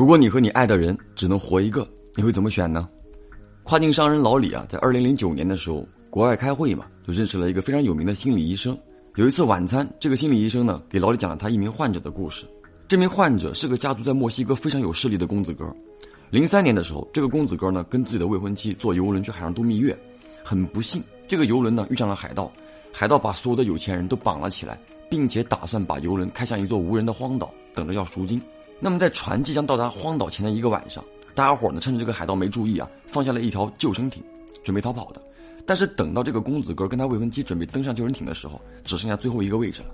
如果你和你爱的人只能活一个，你会怎么选呢？跨境商人老李啊，在二零零九年的时候，国外开会嘛，就认识了一个非常有名的心理医生。有一次晚餐，这个心理医生呢，给老李讲了他一名患者的故事。这名患者是个家族在墨西哥非常有势力的公子哥。零三年的时候，这个公子哥呢，跟自己的未婚妻坐游轮去海上度蜜月，很不幸，这个游轮呢遇上了海盗，海盗把所有的有钱人都绑了起来，并且打算把游轮开向一座无人的荒岛，等着要赎金。那么在船即将到达荒岛前的一个晚上，大家伙呢趁着这个海盗没注意啊，放下了一条救生艇，准备逃跑的。但是等到这个公子哥跟他未婚妻准备登上救生艇的时候，只剩下最后一个位置了。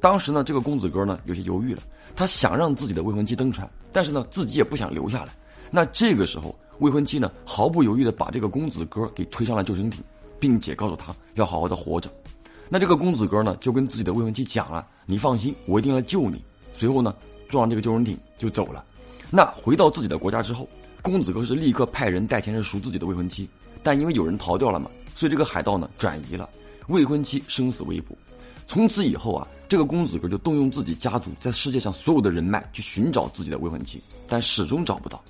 当时呢，这个公子哥呢有些犹豫了，他想让自己的未婚妻登船，但是呢自己也不想留下来。那这个时候，未婚妻呢毫不犹豫的把这个公子哥给推上了救生艇，并且告诉他要好好的活着。那这个公子哥呢就跟自己的未婚妻讲了：“你放心，我一定来救你。”随后呢坐上这个救生艇就走了。那回到自己的国家之后，公子哥是立刻派人带钱去赎自己的未婚妻，但因为有人逃掉了嘛，所以这个海盗呢转移了，未婚妻生死未卜。从此以后啊，这个公子哥就动用自己家族在世界上所有的人脉去寻找自己的未婚妻，但始终找不到。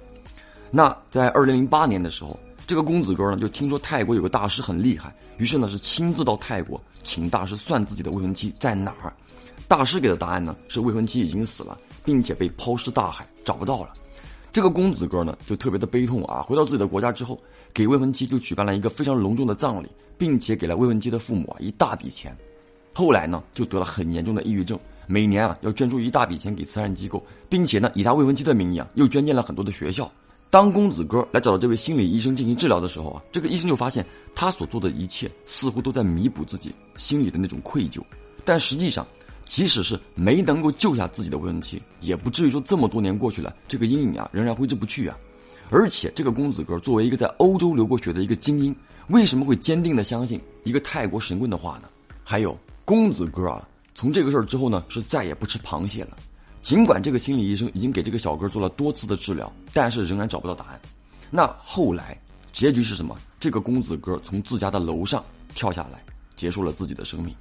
那在二零零八年的时候，这个公子哥呢就听说泰国有个大师很厉害，于是呢是亲自到泰国请大师算自己的未婚妻在哪儿。大师给的答案呢是未婚妻已经死了，并且被抛尸大海，找不到了。这个公子哥呢就特别的悲痛啊，回到自己的国家之后，给未婚妻就举办了一个非常隆重的葬礼，并且给了未婚妻的父母啊一大笔钱。后来呢就得了很严重的抑郁症，每年啊要捐出一大笔钱给慈善机构，并且呢以他未婚妻的名义啊又捐建了很多的学校。当公子哥来找到这位心理医生进行治疗的时候啊，这个医生就发现他所做的一切似乎都在弥补自己心里的那种愧疚，但实际上，即使是没能够救下自己的未婚妻，也不至于说这么多年过去了，这个阴影啊仍然挥之不去啊。而且，这个公子哥作为一个在欧洲留过学的一个精英，为什么会坚定的相信一个泰国神棍的话呢？还有，公子哥啊，从这个事儿之后呢，是再也不吃螃蟹了。尽管这个心理医生已经给这个小哥做了多次的治疗，但是仍然找不到答案。那后来结局是什么？这个公子哥从自家的楼上跳下来，结束了自己的生命。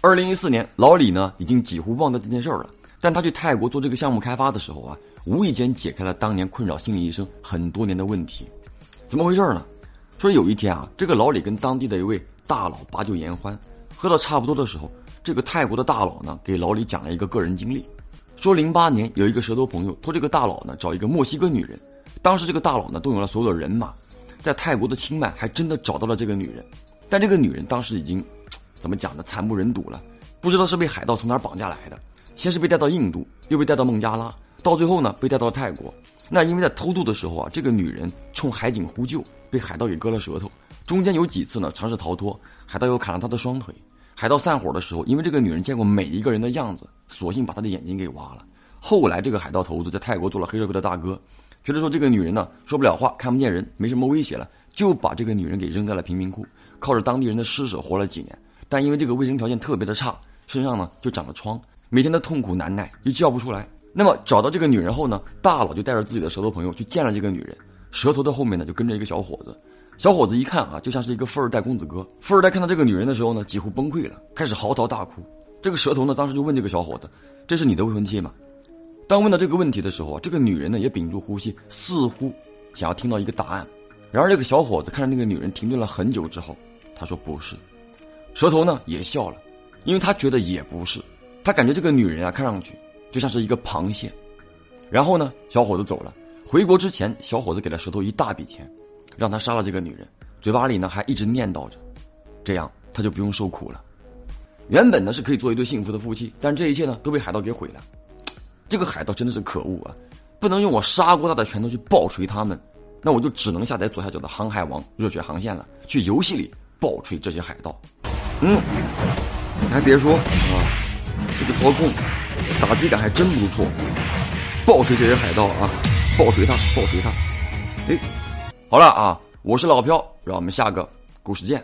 二零一四年，老李呢已经几乎忘掉这件事儿了。但他去泰国做这个项目开发的时候啊，无意间解开了当年困扰心理医生很多年的问题。怎么回事呢？说有一天啊，这个老李跟当地的一位大佬把酒言欢，喝到差不多的时候，这个泰国的大佬呢给老李讲了一个个人经历。说零八年有一个蛇头朋友托这个大佬呢找一个墨西哥女人，当时这个大佬呢动用了所有的人马，在泰国的清迈还真的找到了这个女人，但这个女人当时已经，怎么讲呢惨不忍睹了，不知道是被海盗从哪儿绑架来的，先是被带到印度，又被带到孟加拉，到最后呢被带到了泰国。那因为在偷渡的时候啊，这个女人冲海警呼救，被海盗给割了舌头，中间有几次呢尝试逃脱，海盗又砍了她的双腿。海盗散伙的时候，因为这个女人见过每一个人的样子，索性把她的眼睛给挖了。后来，这个海盗头子在泰国做了黑社会的大哥，觉得说这个女人呢说不了话，看不见人，没什么威胁了，就把这个女人给扔在了贫民窟，靠着当地人的施舍活了几年。但因为这个卫生条件特别的差，身上呢就长了疮，每天的痛苦难耐，又叫不出来。那么找到这个女人后呢，大佬就带着自己的舌头朋友去见了这个女人，舌头的后面呢就跟着一个小伙子。小伙子一看啊，就像是一个富二代公子哥。富二代看到这个女人的时候呢，几乎崩溃了，开始嚎啕大哭。这个舌头呢，当时就问这个小伙子：“这是你的未婚妻吗？”当问到这个问题的时候啊，这个女人呢也屏住呼吸，似乎想要听到一个答案。然而这个小伙子看着那个女人停顿了很久之后，他说：“不是。”蛇头呢也笑了，因为他觉得也不是。他感觉这个女人啊，看上去就像是一个螃蟹。然后呢，小伙子走了。回国之前，小伙子给了蛇头一大笔钱。让他杀了这个女人，嘴巴里呢还一直念叨着，这样他就不用受苦了。原本呢是可以做一对幸福的夫妻，但这一切呢都被海盗给毁了。这个海盗真的是可恶啊！不能用我砂锅大的拳头去暴锤他们，那我就只能下载左下角的《航海王热血航线》了，去游戏里暴锤这些海盗。嗯，你还别说啊，这个操控打击感还真不错，暴锤这些海盗啊，暴锤他，暴锤他，哎。好了啊，我是老飘，让我们下个故事见。